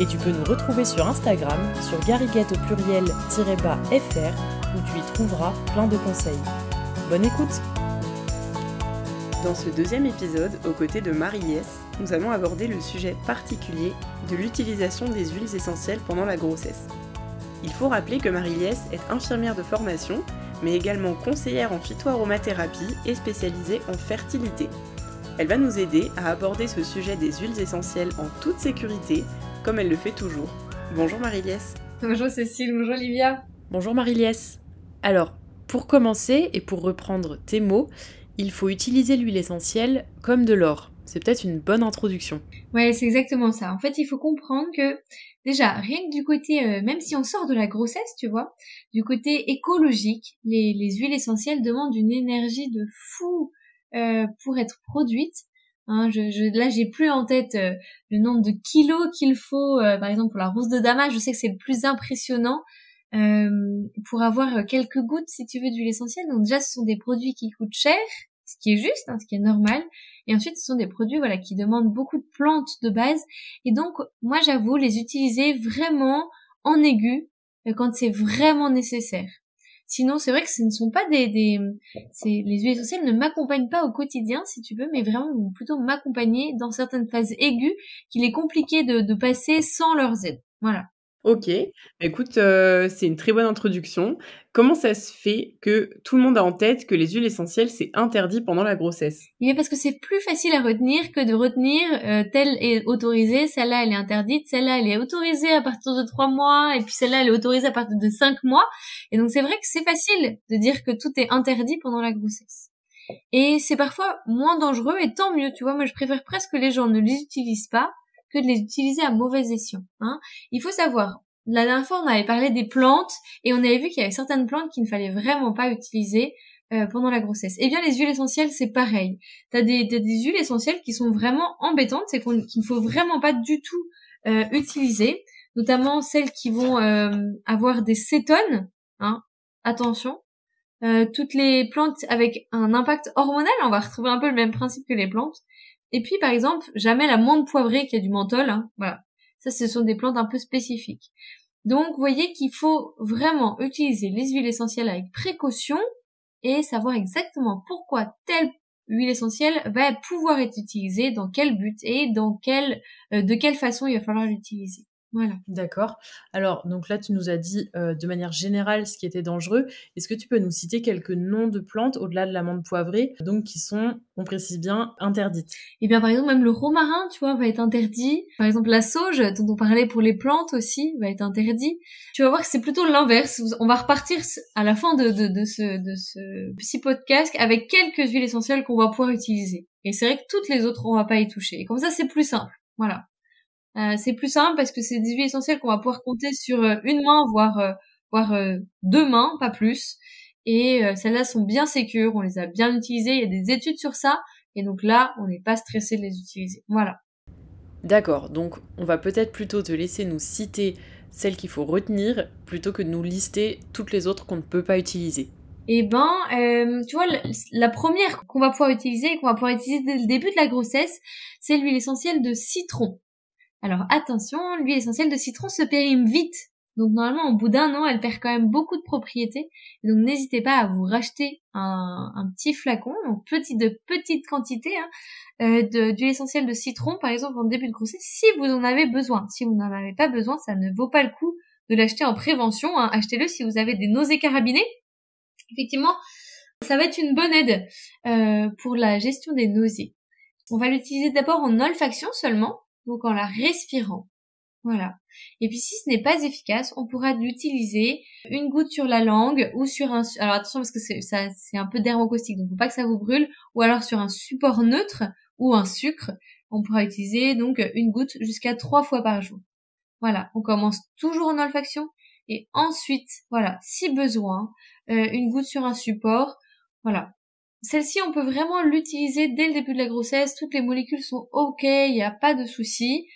Et tu peux nous retrouver sur Instagram, sur gariguette au pluriel-fr, où tu y trouveras plein de conseils. Bonne écoute Dans ce deuxième épisode, aux côtés de Marie-Liès, nous allons aborder le sujet particulier de l'utilisation des huiles essentielles pendant la grossesse. Il faut rappeler que Marie-Liès est infirmière de formation, mais également conseillère en phytoaromathérapie et spécialisée en fertilité. Elle va nous aider à aborder ce sujet des huiles essentielles en toute sécurité comme elle le fait toujours. Bonjour Marie-Liès. Bonjour Cécile, bonjour Olivia. Bonjour Marie-Liès. Alors, pour commencer et pour reprendre tes mots, il faut utiliser l'huile essentielle comme de l'or. C'est peut-être une bonne introduction. Ouais, c'est exactement ça. En fait, il faut comprendre que déjà, rien que du côté, euh, même si on sort de la grossesse, tu vois, du côté écologique, les, huiles essentielles demandent une énergie de fou euh, pour être produites. Hein, je, je, là, j'ai plus en tête euh, le nombre de kilos qu'il faut, euh, par exemple pour la rose de Damas. Je sais que c'est le plus impressionnant euh, pour avoir quelques gouttes, si tu veux, d'huile essentielle. Donc déjà, ce sont des produits qui coûtent cher, ce qui est juste, hein, ce qui est normal. Et ensuite, ce sont des produits, voilà, qui demandent beaucoup de plantes de base. Et donc, moi, j'avoue, les utiliser vraiment en aigu quand c'est vraiment nécessaire. Sinon, c'est vrai que ce ne sont pas des, des les huiles essentielles ne m'accompagnent pas au quotidien, si tu veux, mais vraiment plutôt m'accompagner dans certaines phases aiguës qu'il est compliqué de, de passer sans leurs aides. Voilà. Ok, écoute, euh, c'est une très bonne introduction. Comment ça se fait que tout le monde a en tête que les huiles essentielles, c'est interdit pendant la grossesse? Eh bien parce que c'est plus facile à retenir que de retenir euh, telle est autorisée, celle-là elle est interdite, celle-là elle est autorisée à partir de trois mois, et puis celle-là elle est autorisée à partir de cinq mois. Et donc c'est vrai que c'est facile de dire que tout est interdit pendant la grossesse. Et c'est parfois moins dangereux, et tant mieux, tu vois, moi je préfère presque que les gens ne les utilisent pas que de les utiliser à mauvais escient. Hein. Il faut savoir, la dernière fois on avait parlé des plantes et on avait vu qu'il y avait certaines plantes qu'il ne fallait vraiment pas utiliser euh, pendant la grossesse. Eh bien les huiles essentielles c'est pareil. T'as des, des, des huiles essentielles qui sont vraiment embêtantes, c'est qu'il ne faut vraiment pas du tout euh, utiliser, notamment celles qui vont euh, avoir des cétones. Hein. Attention, euh, toutes les plantes avec un impact hormonal, on va retrouver un peu le même principe que les plantes. Et puis, par exemple, jamais la menthe poivrée qui a du menthol. Hein, voilà. Ça, ce sont des plantes un peu spécifiques. Donc, vous voyez qu'il faut vraiment utiliser les huiles essentielles avec précaution et savoir exactement pourquoi telle huile essentielle va pouvoir être utilisée, dans quel but et dans quelle, euh, de quelle façon il va falloir l'utiliser. Voilà. D'accord. Alors, donc là, tu nous as dit euh, de manière générale ce qui était dangereux. Est-ce que tu peux nous citer quelques noms de plantes au-delà de l'amande poivrée, donc qui sont, on précise bien, interdites? Eh bien, par exemple, même le romarin, tu vois, va être interdit. Par exemple, la sauge, dont on parlait pour les plantes aussi, va être interdit. Tu vas voir que c'est plutôt l'inverse. On va repartir à la fin de, de, de, ce, de ce petit podcast avec quelques huiles essentielles qu'on va pouvoir utiliser. Et c'est vrai que toutes les autres, on va pas y toucher. Et comme ça, c'est plus simple. Voilà. Euh, c'est plus simple parce que c'est des huiles essentielles qu'on va pouvoir compter sur euh, une main, voire, euh, voire deux mains, pas plus. Et celles-là sont bien sécures, on les a bien utilisées, il y a des études sur ça. Et donc là, on n'est pas stressé de les utiliser. Voilà. D'accord, donc on va peut-être plutôt te laisser nous citer celles qu'il faut retenir plutôt que de nous lister toutes les autres qu'on ne peut pas utiliser. Eh ben, tu vois, la première qu'on va pouvoir utiliser et qu'on va pouvoir utiliser dès le début de la grossesse, c'est l'huile essentielle de citron. Alors attention, l'huile essentielle de citron se périme vite. Donc normalement, au bout d'un an, elle perd quand même beaucoup de propriétés. Donc n'hésitez pas à vous racheter un, petit flacon, donc petit petite quantité hein, euh, d'huile essentielle de citron, par exemple en début de grossesse, si vous en avez besoin. Si vous n'en avez pas besoin, ça ne vaut pas le coup de l'acheter en prévention. Hein. Achetez-le si vous avez des nausées carabinées. Effectivement, ça va être une bonne aide euh, pour la gestion des nausées. On va l'utiliser d'abord en olfaction seulement, donc en la respirant. Voilà. Et puis si ce n'est pas efficace, on pourra l'utiliser une goutte sur la langue ou sur un alors attention parce que c'est ça c'est un peu dermocaustique donc faut pas que ça vous brûle ou alors sur un support neutre ou un sucre, on pourra utiliser donc une goutte jusqu'à trois fois par jour. Voilà, on commence toujours en olfaction et ensuite, voilà, si besoin, euh, une goutte sur un support. Voilà. Celle-ci, on peut vraiment l'utiliser dès le début de la grossesse. Toutes les molécules sont OK, il n'y a pas de souci.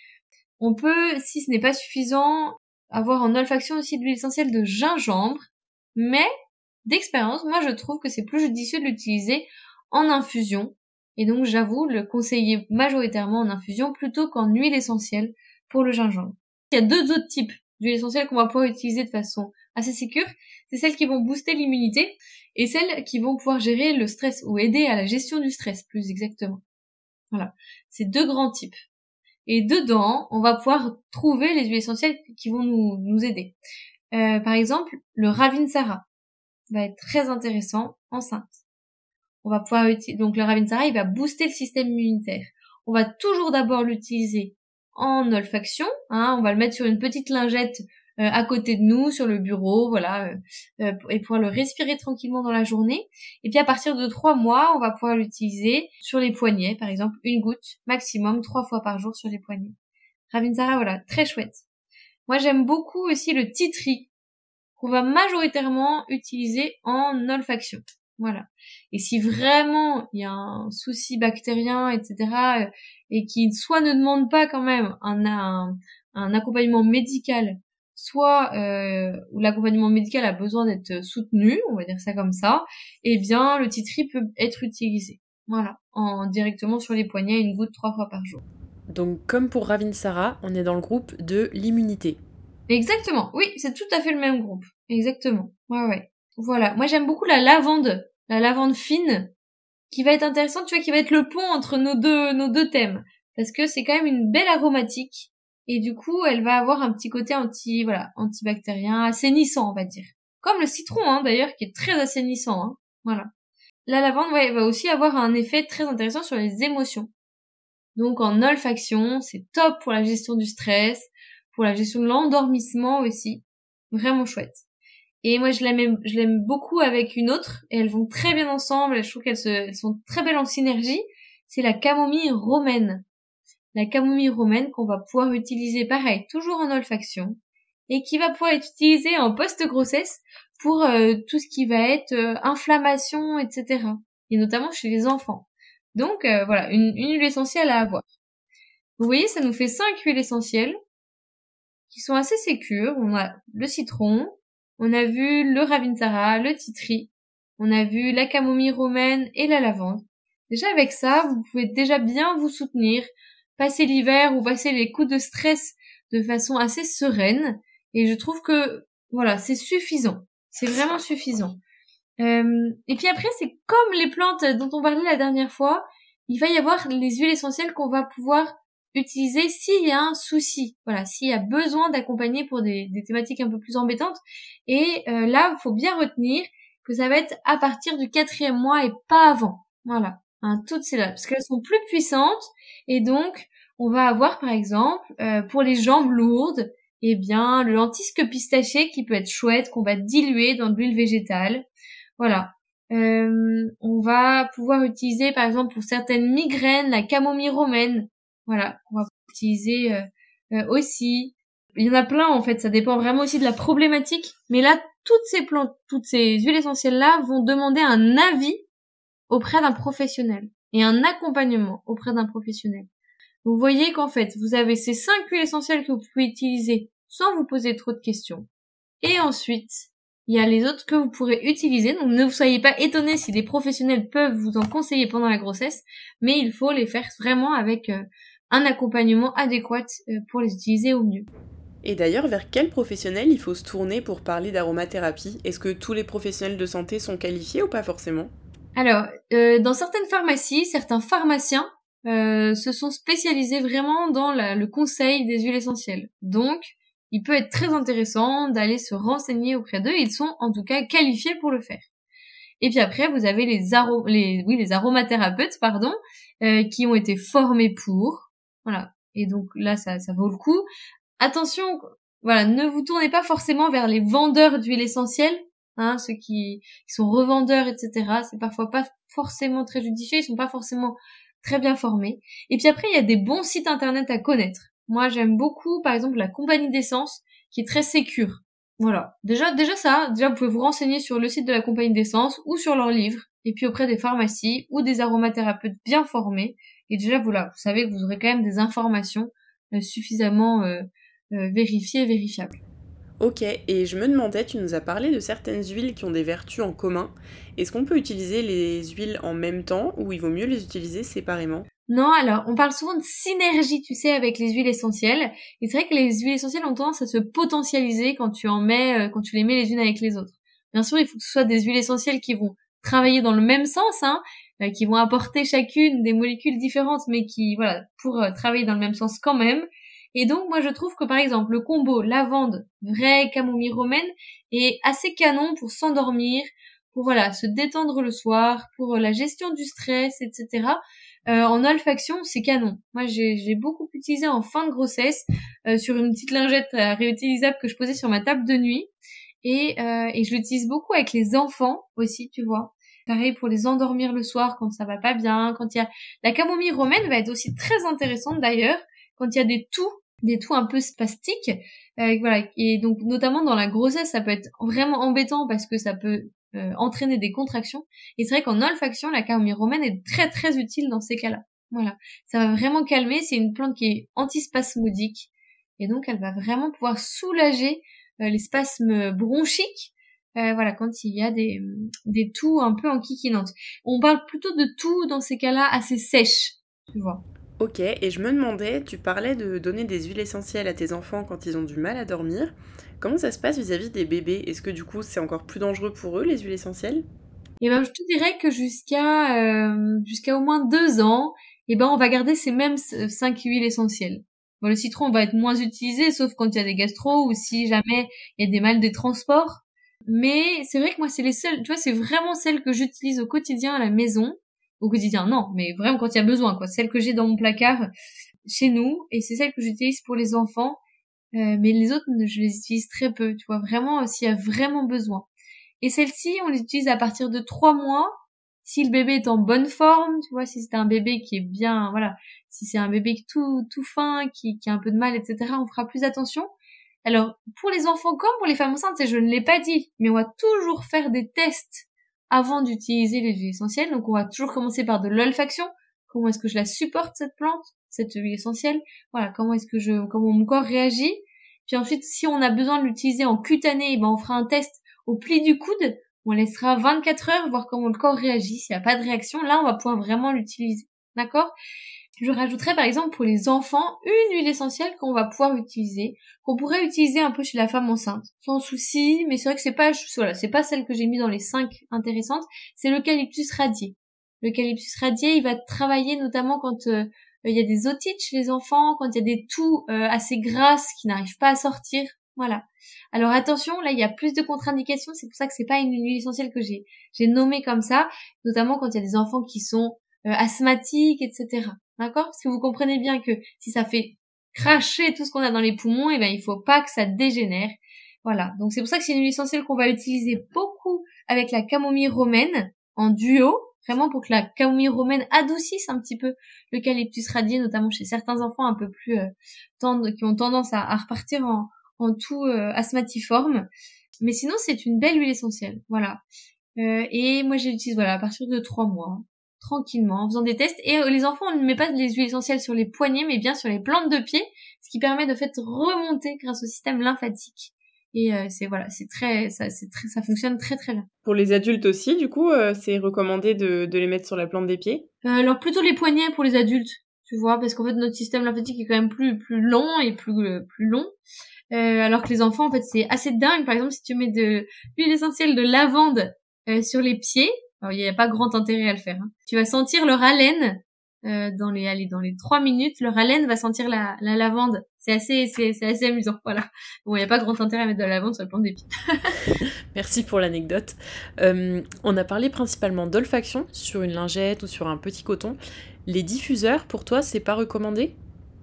On peut, si ce n'est pas suffisant, avoir en olfaction aussi de l'huile essentielle de gingembre. Mais, d'expérience, moi je trouve que c'est plus judicieux de l'utiliser en infusion. Et donc j'avoue le conseiller majoritairement en infusion plutôt qu'en huile essentielle pour le gingembre. Il y a deux autres types d'huile essentielle qu'on va pouvoir utiliser de façon assez sécure. C'est celles qui vont booster l'immunité et celles qui vont pouvoir gérer le stress ou aider à la gestion du stress plus exactement. Voilà. C'est deux grands types. Et dedans, on va pouvoir trouver les huiles essentielles qui vont nous, nous aider. Euh, par exemple, le Ravinsara va être très intéressant enceinte. On va pouvoir utiliser, donc le Ravinsara, il va booster le système immunitaire. On va toujours d'abord l'utiliser en olfaction. Hein, on va le mettre sur une petite lingette euh, à côté de nous, sur le bureau, voilà, euh, euh, et pouvoir le respirer tranquillement dans la journée. Et puis à partir de trois mois, on va pouvoir l'utiliser sur les poignets, par exemple, une goutte maximum trois fois par jour sur les poignets. Ravinsara, voilà, très chouette. Moi, j'aime beaucoup aussi le titri qu'on va majoritairement utiliser en olfaction. Voilà. Et si vraiment il y a un souci bactérien, etc., et qui soit ne demande pas quand même un, un, accompagnement médical, soit euh, où l'accompagnement médical a besoin d'être soutenu, on va dire ça comme ça, eh bien le titri peut être utilisé. Voilà, en directement sur les poignets, une goutte trois fois par jour. Donc comme pour Ravinsara, on est dans le groupe de l'immunité. Exactement, oui, c'est tout à fait le même groupe. Exactement. Ouais, ouais. Voilà. Moi, j'aime beaucoup la lavande, la lavande fine, qui va être intéressante, tu vois, qui va être le pont entre nos deux, nos deux thèmes. Parce que c'est quand même une belle aromatique. Et du coup, elle va avoir un petit côté anti, voilà, antibactérien, assainissant, on va dire. Comme le citron, hein, d'ailleurs, qui est très assainissant, hein. Voilà. La lavande, ouais, va aussi avoir un effet très intéressant sur les émotions. Donc, en olfaction, c'est top pour la gestion du stress, pour la gestion de l'endormissement aussi. Vraiment chouette. Et moi, je l'aime, je l'aime beaucoup avec une autre, et elles vont très bien ensemble, je trouve qu'elles se, sont très belles en synergie. C'est la camomille romaine. La camomille romaine qu'on va pouvoir utiliser pareil, toujours en olfaction, et qui va pouvoir être utilisée en post-grossesse pour euh, tout ce qui va être euh, inflammation, etc. Et notamment chez les enfants. Donc euh, voilà, une, huile essentielle à avoir. Vous voyez, ça nous fait cinq huiles essentielles qui sont assez sécures. On a le citron, on a vu le ravinsara, le titri, on a vu la camomille romaine et la lavande. Déjà avec ça, vous pouvez déjà bien vous soutenir, passer l'hiver ou passer les coups de stress de façon assez sereine. Et je trouve que voilà, c'est suffisant. C'est vraiment suffisant. Euh, et puis après, c'est comme les plantes dont on parlait la dernière fois, il va y avoir les huiles essentielles qu'on va pouvoir utiliser s'il y a un souci, voilà, s'il y a besoin d'accompagner pour des, thématiques un peu plus embêtantes. Et euh, là, il faut bien retenir que ça va être à partir du quatrième mois et pas avant. Voilà, hein, toutes ces là, parce qu'elles sont plus puissantes et donc on va avoir par exemple euh, pour les jambes lourdes, eh bien le lentisque pistaché qui peut être chouette qu'on va diluer dans de l'huile végétale. Voilà. Euh, on va pouvoir utiliser par exemple pour certaines migraines la camomille romaine voilà, on va utiliser euh, euh, aussi. Il y en a plein en fait, ça dépend vraiment aussi de la problématique. Mais là, toutes ces plantes, toutes ces huiles essentielles là vont demander un avis auprès d'un professionnel et un accompagnement auprès d'un professionnel. Vous voyez qu'en fait, vous avez ces cinq huiles essentielles que vous pouvez utiliser sans vous poser trop de questions. Et ensuite, il y a les autres que vous pourrez utiliser. Donc ne vous soyez pas étonnés si des professionnels peuvent vous en conseiller pendant la grossesse, mais il faut les faire vraiment avec euh, un accompagnement adéquat euh, pour les utiliser au mieux. Et d'ailleurs, vers quel professionnel il faut se tourner pour parler d'aromathérapie? Est-ce que tous les professionnels de santé sont qualifiés ou pas forcément? Alors, euh, dans certaines pharmacies, certains pharmaciens euh, se sont spécialisés vraiment dans le conseil des huiles essentielles. Donc, il peut être très intéressant d'aller se renseigner auprès d'eux. Ils sont en tout cas qualifiés pour le faire. Et puis après, vous avez les, les, oui, les aromathérapeutes, pardon, qui ont été formés pour, voilà. Et donc là, ça, ça vaut le coup. Attention, voilà, ne vous tournez pas forcément vers les vendeurs d'huile essentielle, hein, ceux qui, sont revendeurs, etc. C'est parfois pas forcément très judicieux, ils sont pas forcément très bien formés. Et puis après, il y a des bons sites internet à connaître. Moi, j'aime beaucoup, par exemple, la compagnie d'essence, qui est très sécure. Voilà. Déjà, déjà ça, déjà vous pouvez vous renseigner sur le site de la compagnie d'essence ou sur leur livre, et puis auprès des pharmacies ou des aromathérapeutes bien formés. Et déjà, voilà, vous savez que vous aurez quand même des informations euh, suffisamment euh, euh, vérifiées et vérifiables. Ok, et je me demandais, tu nous as parlé de certaines huiles qui ont des vertus en commun. Est-ce qu'on peut utiliser les huiles en même temps ou il vaut mieux les utiliser séparément? Non, alors on parle souvent de synergie, tu sais, avec les huiles essentielles. Et c'est vrai que les huiles essentielles ont tendance à se potentialiser quand tu en mets, euh, quand tu les mets les unes avec les autres. Bien sûr, il faut que ce soit des huiles essentielles qui vont travailler dans le même sens, hein, euh, qui vont apporter chacune des molécules différentes, mais qui, voilà, pour euh, travailler dans le même sens quand même. Et donc, moi, je trouve que par exemple, le combo lavande, vraie camomille romaine est assez canon pour s'endormir, pour voilà, se détendre le soir, pour la gestion du stress, etc. Euh, en olfaction, c'est canon. Moi, j'ai beaucoup utilisé en fin de grossesse euh, sur une petite lingette euh, réutilisable que je posais sur ma table de nuit. Et, et je l'utilise beaucoup avec les enfants aussi, tu vois. Pareil pour les endormir le soir quand ça va pas bien. Quand il y a la camomille romaine va être aussi très intéressante d'ailleurs quand il y a des toux, des toux un peu spastiques. voilà. Et donc notamment dans la grossesse, ça peut être vraiment embêtant parce que ça peut euh, entraîner des contractions. Et c'est vrai qu'en olfaction, la camomille romaine est très très utile dans ces cas-là. Voilà, ça va vraiment calmer. C'est une plante qui est antispasmodique et donc elle va vraiment pouvoir soulager euh, les spasmes bronchiques. Euh, voilà, quand il y a des, des toux un peu enquiquinantes. On parle plutôt de toux dans ces cas-là assez sèches, tu vois. Ok, et je me demandais, tu parlais de donner des huiles essentielles à tes enfants quand ils ont du mal à dormir. Comment ça se passe vis-à-vis des bébés? Est-ce que du coup c'est encore plus dangereux pour eux les huiles essentielles? Eh ben je te dirais que jusqu'à euh, jusqu'à au moins deux ans, eh ben on va garder ces mêmes cinq huiles essentielles. Bon, le citron va être moins utilisé sauf quand il y a des gastro ou si jamais il y a des mal des transports. Mais c'est vrai que moi c'est les seules, tu vois, c'est vraiment celles que j'utilise au quotidien à la maison. Au quotidien, non, mais vraiment quand il y a besoin, quoi. Celles que j'ai dans mon placard chez nous et c'est celles que j'utilise pour les enfants euh, mais les autres, je les utilise très peu, tu vois, vraiment euh, s'il y a vraiment besoin. Et celle-ci, on les utilise à partir de trois mois, si le bébé est en bonne forme, tu vois, si c'est un bébé qui est bien, voilà, si c'est un bébé tout tout fin, qui, qui a un peu de mal, etc., on fera plus attention. Alors, pour les enfants comme pour les femmes enceintes, je ne l'ai pas dit, mais on va toujours faire des tests avant d'utiliser les huiles essentielles. Donc, on va toujours commencer par de l'olfaction. Comment est-ce que je la supporte, cette plante cette huile essentielle? Voilà, comment est-ce que je, comment mon corps réagit? Puis ensuite, si on a besoin de l'utiliser en cutané, eh ben on fera un test au pli du coude. On laissera 24 heures voir comment le corps réagit. S'il n'y a pas de réaction, là, on va pouvoir vraiment l'utiliser. D'accord? Je rajouterai par exemple pour les enfants une huile essentielle qu'on va pouvoir utiliser, qu'on pourrait utiliser un peu chez la femme enceinte, sans souci. Mais c'est vrai que c'est pas, voilà, c'est pas celle que j'ai mis dans les 5 intéressantes. C'est l'eucalyptus radié. L'eucalyptus radié, il va travailler notamment quand euh, il y a des otites chez les enfants, quand il y a des toux euh, assez grasses qui n'arrivent pas à sortir. Voilà. Alors attention, là il y a plus de contre-indications, c'est pour ça que c'est pas une huile essentielle que j'ai j'ai nommé comme ça, notamment quand il y a des enfants qui sont euh, asthmatiques, etc. D'accord? Parce que vous comprenez bien que si ça fait cracher tout ce qu'on a dans les poumons, et eh ben il faut pas que ça dégénère. Voilà. Donc c'est pour ça que c'est une huile essentielle qu'on va utiliser beaucoup avec la camomille romaine en duo vraiment pour que la camomille romaine adoucisse un petit peu l'eucalyptus radié, notamment chez certains enfants un peu plus euh, qui ont tendance à, repartir en, tout euh, asthmatiforme. Mais sinon, c'est une belle huile essentielle, voilà. Euh, et moi, je l'utilise voilà à partir de trois mois, tranquillement, en faisant des tests. Et les enfants, on ne met pas les huiles essentielles sur les poignets, mais bien sur les plantes de pied, ce qui permet de fait remonter grâce au système lymphatique et euh, c'est voilà, c'est très, ça, c'est très, ça fonctionne très très bien. Pour les adultes aussi, du coup, euh, c'est recommandé de, de, les mettre sur la plante des pieds? Euh, alors plutôt les poignets pour les adultes, tu vois, parce qu'en fait notre système lymphatique est quand même plus plus long et plus plus long. alors que les enfants, en fait, c'est assez dingue. Par exemple, si tu mets de l'huile essentielle de lavande sur les pieds, alors il n'y a pas grand intérêt à le faire. Hein. Tu vas sentir leur haleine euh, dans les allez, dans les trois minutes, leur haleine va sentir la, la lavande. C'est assez c'est, assez amusant. Voilà. Bon, il n'y a pas grand intérêt à mettre de la lavande sur le plante d'épi. Merci pour l'anecdote. Euh, on a parlé principalement d'olfaction sur une lingette ou sur un petit coton. Les diffuseurs, pour toi, c'est pas recommandé?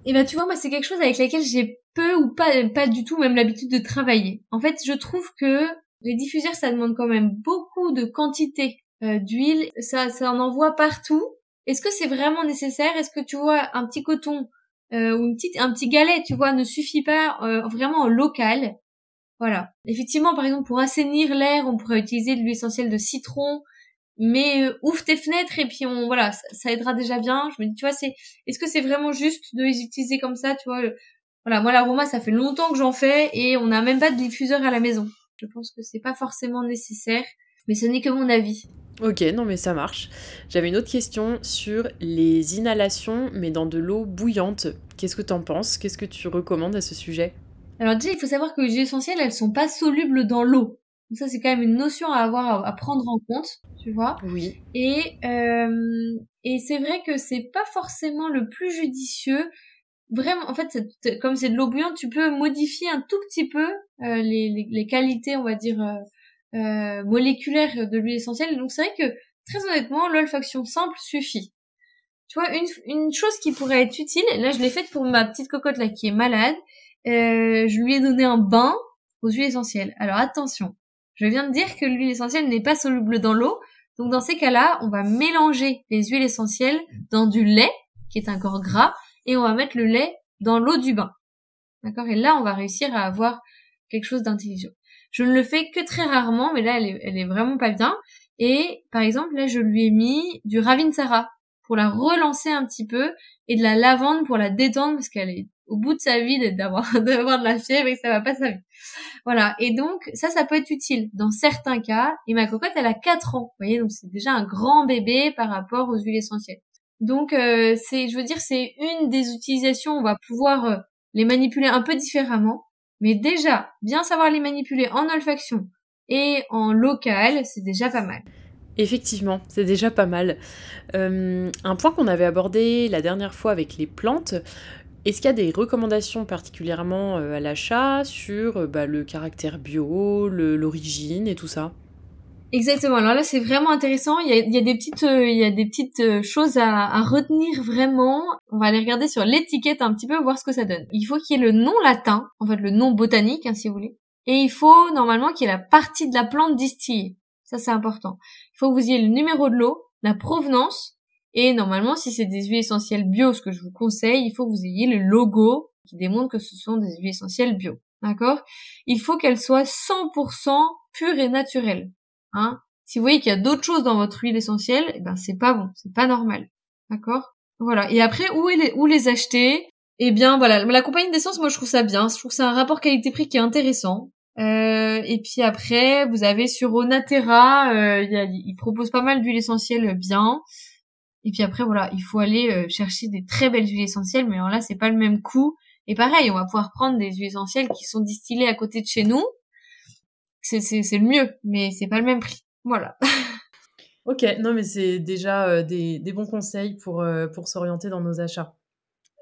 Eh ben, tu vois, moi, c'est quelque chose avec lequel j'ai peu ou pas pas du tout même l'habitude de travailler. En fait, je trouve que les diffuseurs, ça demande quand même beaucoup de quantité d'huile. Ça, ça en envoie partout. Est-ce que c'est vraiment nécessaire? Est-ce que tu vois un petit coton euh, ou une petite, un petit galet, tu vois, ne suffit pas euh, vraiment local? Voilà. Effectivement, par exemple, pour assainir l'air, on pourrait utiliser de l'huile essentielle de citron, mais euh, ouvre tes fenêtres et puis on voilà, ça, aidera déjà bien. Je me dis, tu vois, c'est est-ce que c'est vraiment juste de les utiliser comme ça, tu vois? Voilà, moi l'aroma, ça fait longtemps que j'en fais et on n'a même pas de diffuseur à la maison. Je pense que c'est pas forcément nécessaire, mais ce n'est que mon avis. Ok, non mais ça marche. J'avais une autre question sur les inhalations, mais dans de l'eau bouillante. Qu'est-ce que t'en penses? Qu'est-ce que tu recommandes à ce sujet? Alors déjà, il faut savoir que les huiles essentielles, elles sont pas solubles dans l'eau. Donc ça, c'est quand même une notion à avoir, à, prendre en compte, tu vois. Oui. Et euh, et c'est vrai que c'est pas forcément le plus judicieux. Vraiment, en fait, comme c'est de l'eau bouillante, tu peux modifier un tout petit peu euh, les, les, les, qualités, on va dire, euh, euh, moléculaire de l'huile essentielle. Donc c'est vrai que très honnêtement, l'olfaction simple suffit. Tu vois, une, une chose qui pourrait être utile, là je l'ai faite pour ma petite cocotte là qui est malade, euh, je lui ai donné un bain aux huiles essentielles. Alors attention, je viens de dire que l'huile essentielle n'est pas soluble dans l'eau, donc dans ces cas-là, on va mélanger les huiles essentielles dans du lait, qui est un corps gras, et on va mettre le lait dans l'eau du bain. D'accord? Et là, on va réussir à avoir quelque chose d'intelligent. Je ne le fais que très rarement, mais là, elle est, vraiment pas bien. Et par exemple, là, je lui ai mis du Ravinsara pour la relancer un petit peu et de la lavande pour la détendre parce qu'elle est au bout de sa vie d'avoir d'avoir de la fièvre et ça va pas sa vie. Voilà. Et donc ça, ça peut être utile dans certains cas. Et ma cocotte, elle a 4 ans. Vous voyez, donc c'est déjà un grand bébé par rapport aux huiles essentielles. Donc euh, c'est, je veux dire, c'est une des utilisations. On va pouvoir euh, les manipuler un peu différemment. Mais déjà, bien savoir les manipuler en olfaction et en local, c'est déjà pas mal. Effectivement, c'est déjà pas mal. Euh, un point qu'on avait abordé la dernière fois avec les plantes, est-ce qu'il y a des recommandations particulièrement euh, à l'achat sur euh, bah, le caractère bio, l'origine et tout ça? Exactement. Alors là, c'est vraiment intéressant. Il y a, il y a des petites, euh, il y a des petites euh, choses à, à, retenir vraiment. On va aller regarder sur l'étiquette un petit peu, voir ce que ça donne. Il faut qu'il y ait le nom latin, en fait le nom botanique, hein, si vous voulez. Et il faut normalement qu'il y ait la partie de la plante distillée. Ça, c'est important. Il faut que vous ayez le numéro de l'eau, la provenance, et normalement, si c'est des huiles essentielles bio, ce que je vous conseille, il faut que vous ayez le logo qui démontre que ce sont des huiles essentielles bio. D'accord? Il faut qu'elles soient 100% pures et naturelles. Hein. si vous voyez qu'il y a d'autres choses dans votre huile essentielle, eh ben c'est pas bon, c'est pas normal. D'accord? Voilà. Et après, où, les, acheter? Eh bien, voilà, la compagnie d'essence, moi je trouve ça bien. Je trouve que c'est un rapport qualité-prix qui est intéressant. Euh, et puis après, vous avez sur Onatera, euh, il propose pas mal d'huiles essentielles bien. Et puis après, voilà, il faut aller euh, chercher des très belles huiles essentielles, mais alors là, c'est pas le même coût. Et pareil, on va pouvoir prendre des huiles essentielles qui sont distillées à côté de chez nous, c'est le mieux, mais c'est pas le même prix. Voilà. ok, non, mais c'est déjà euh, des, des, bons conseils pour, euh, pour s'orienter dans nos achats.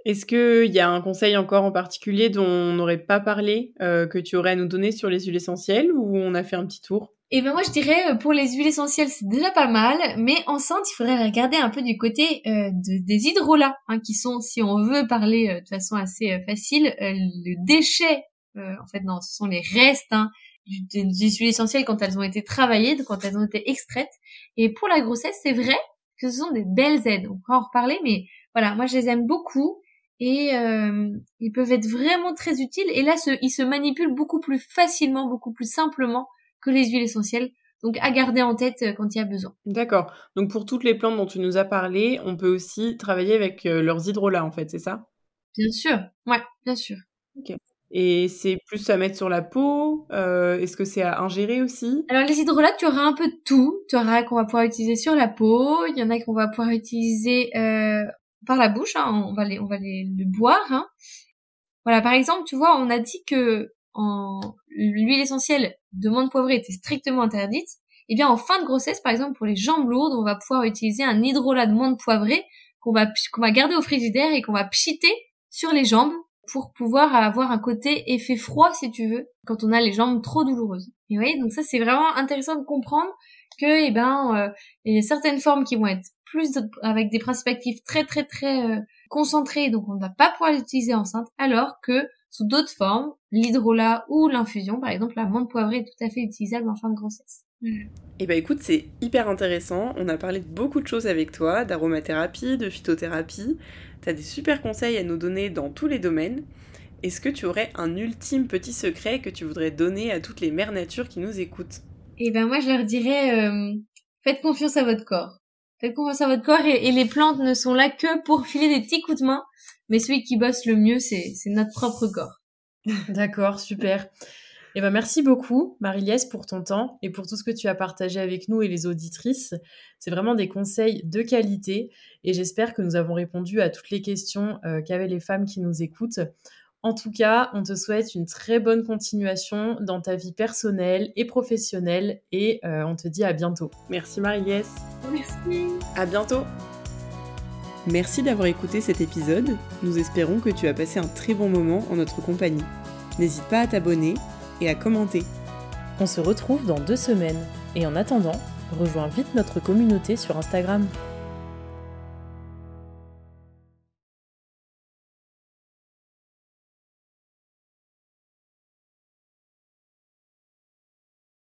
Est-ce qu'il y a un conseil encore en particulier dont on n'aurait pas parlé, euh, que tu aurais à nous donner sur les huiles essentielles, ou on a fait un petit tour? Eh ben moi je dirais pour les huiles essentielles c'est déjà pas mal, mais enceinte il faudrait regarder un peu du côté de, des hydrolats, hein, qui sont, si on veut parler de façon assez facile, le déchet, en fait non, ce sont les restes hein, des, huiles essentielles quand elles ont été travaillées, quand elles ont été extraites. Et pour la grossesse, c'est vrai que ce sont des belles aides. On pourra en reparler, mais voilà, moi je les aime beaucoup et euh, ils peuvent être vraiment très utiles. Et là, ils se manipulent beaucoup plus facilement, beaucoup plus simplement que les huiles essentielles. Donc à garder en tête euh, quand il y a besoin. D'accord. Donc pour toutes les plantes dont tu nous as parlé, on peut aussi travailler avec euh, leurs hydrolats en fait, c'est ça? Bien sûr. Ouais, bien sûr. Ok. Et c'est plus à mettre sur la peau euh, Est-ce que c'est à ingérer aussi? Alors les hydrolats, tu auras un peu de tout. Tu auras qu'on va pouvoir utiliser sur la peau. Il y en a qu'on va pouvoir utiliser euh, par la bouche. Hein. On va les, on va les, boire. Hein. Voilà, par exemple, tu vois, on a dit que en l'huile essentielle de menthe poivrée était strictement interdite. Eh bien, en fin de grossesse, par exemple, pour les jambes lourdes, on va pouvoir utiliser un hydrolat de menthe poivrée qu'on va qu'on va garder au frigidaire et qu'on va pchiter sur les jambes pour pouvoir avoir un côté effet froid, si tu veux, quand on a les jambes trop douloureuses. Et vous voyez, donc ça c'est vraiment intéressant de comprendre que, eh ben, euh, il y a certaines formes qui vont être plus avec des principes actifs très très très euh, concentrés, donc on ne va pas pouvoir les utiliser enceinte, alors que sous d'autres formes, l'hydrolat ou l'infusion, par exemple, la menthe poivrée est tout à fait utilisable en fin de grossesse. Eh ben écoute, c'est hyper intéressant. On a parlé de beaucoup de choses avec toi, d'aromathérapie, de phytothérapie. Tu as des super conseils à nous donner dans tous les domaines. est-ce que tu aurais un ultime petit secret que tu voudrais donner à toutes les mères nature qui nous écoutent? Eh ben moi je leur dirais euh, faites confiance à votre corps. Faites confiance à votre corps et, les plantes ne sont là que pour filer des petits coups de main. Mais celui qui bosse le mieux, c'est notre propre corps. D'accord, super. Eh ben, merci beaucoup, Marie-Liesse, pour ton temps et pour tout ce que tu as partagé avec nous et les auditrices. C'est vraiment des conseils de qualité et j'espère que nous avons répondu à toutes les questions euh, qu'avaient les femmes qui nous écoutent. En tout cas, on te souhaite une très bonne continuation dans ta vie personnelle et professionnelle et euh, on te dit à bientôt. Merci Marie-Liesse. Merci. À bientôt. Merci d'avoir écouté cet épisode. Nous espérons que tu as passé un très bon moment en notre compagnie. N'hésite pas à t'abonner à commenter. On se retrouve dans deux semaines et en attendant, rejoins vite notre communauté sur Instagram.